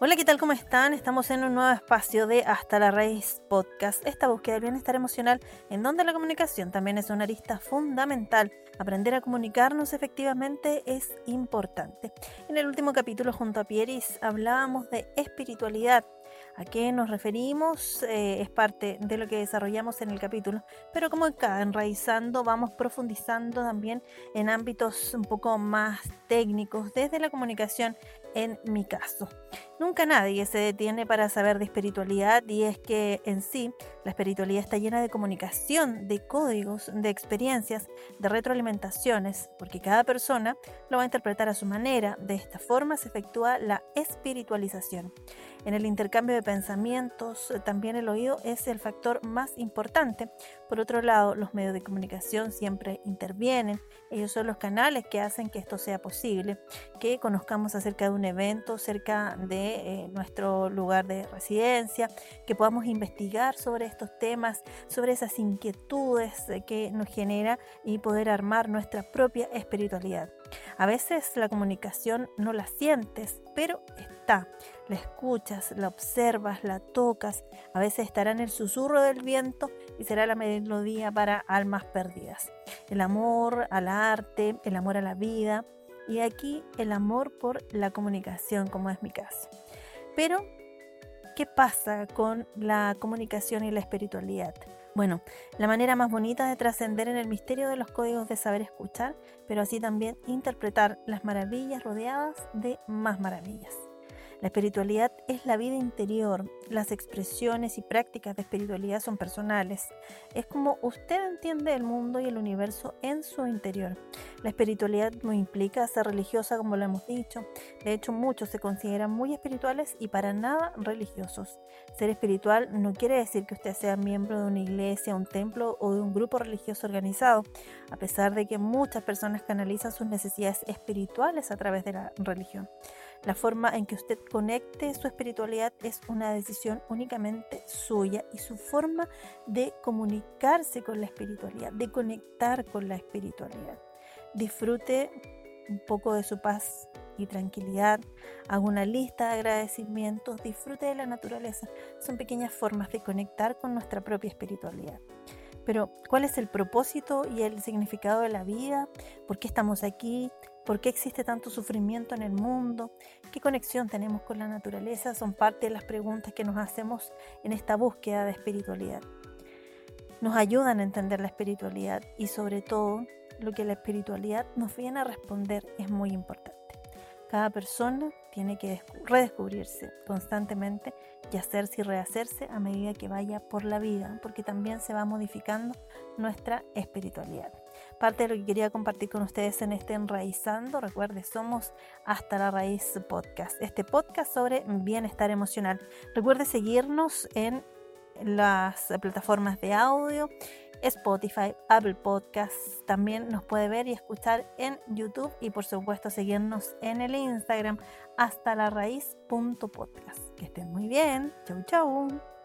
Hola, ¿qué tal? ¿Cómo están? Estamos en un nuevo espacio de Hasta la Raíz Podcast, esta búsqueda del bienestar emocional en donde la comunicación también es una arista fundamental. Aprender a comunicarnos efectivamente es importante. En el último capítulo junto a Pieris hablábamos de espiritualidad ¿A qué nos referimos? Eh, es parte de lo que desarrollamos en el capítulo, pero como cada enraizando vamos profundizando también en ámbitos un poco más técnicos desde la comunicación en mi caso. Nunca nadie se detiene para saber de espiritualidad y es que en sí la espiritualidad está llena de comunicación, de códigos, de experiencias, de retroalimentaciones, porque cada persona lo va a interpretar a su manera. De esta forma se efectúa la espiritualización. En el intercambio de pensamientos, también el oído es el factor más importante. Por otro lado, los medios de comunicación siempre intervienen. Ellos son los canales que hacen que esto sea posible, que conozcamos acerca de un evento cerca de eh, nuestro lugar de residencia, que podamos investigar sobre estos temas, sobre esas inquietudes eh, que nos genera y poder armar nuestra propia espiritualidad. A veces la comunicación no la sientes, pero está. La escuchas, la observas, la tocas. A veces estará en el susurro del viento y será la melodía para almas perdidas. El amor al arte, el amor a la vida y aquí el amor por la comunicación, como es mi caso. Pero, ¿qué pasa con la comunicación y la espiritualidad? Bueno, la manera más bonita de trascender en el misterio de los códigos de saber escuchar, pero así también interpretar las maravillas rodeadas de más maravillas. La espiritualidad es la vida interior. Las expresiones y prácticas de espiritualidad son personales. Es como usted entiende el mundo y el universo en su interior. La espiritualidad no implica ser religiosa como lo hemos dicho. De hecho, muchos se consideran muy espirituales y para nada religiosos. Ser espiritual no quiere decir que usted sea miembro de una iglesia, un templo o de un grupo religioso organizado, a pesar de que muchas personas canalizan sus necesidades espirituales a través de la religión. La forma en que usted conecte su espiritualidad es una decisión únicamente suya y su forma de comunicarse con la espiritualidad, de conectar con la espiritualidad. Disfrute un poco de su paz y tranquilidad, haga una lista de agradecimientos, disfrute de la naturaleza. Son pequeñas formas de conectar con nuestra propia espiritualidad. Pero, ¿cuál es el propósito y el significado de la vida? ¿Por qué estamos aquí? ¿Por qué existe tanto sufrimiento en el mundo? ¿Qué conexión tenemos con la naturaleza? Son parte de las preguntas que nos hacemos en esta búsqueda de espiritualidad. Nos ayudan a entender la espiritualidad y sobre todo lo que la espiritualidad nos viene a responder es muy importante. Cada persona tiene que redescubrirse constantemente y hacerse y rehacerse a medida que vaya por la vida, porque también se va modificando nuestra espiritualidad. Parte de lo que quería compartir con ustedes en este Enraizando, recuerde, somos Hasta la Raíz Podcast, este podcast sobre bienestar emocional. Recuerde seguirnos en las plataformas de audio Spotify, Apple Podcasts. También nos puede ver y escuchar en YouTube y por supuesto seguirnos en el Instagram hasta la raíz.podcast. Que estén muy bien. Chau, chau.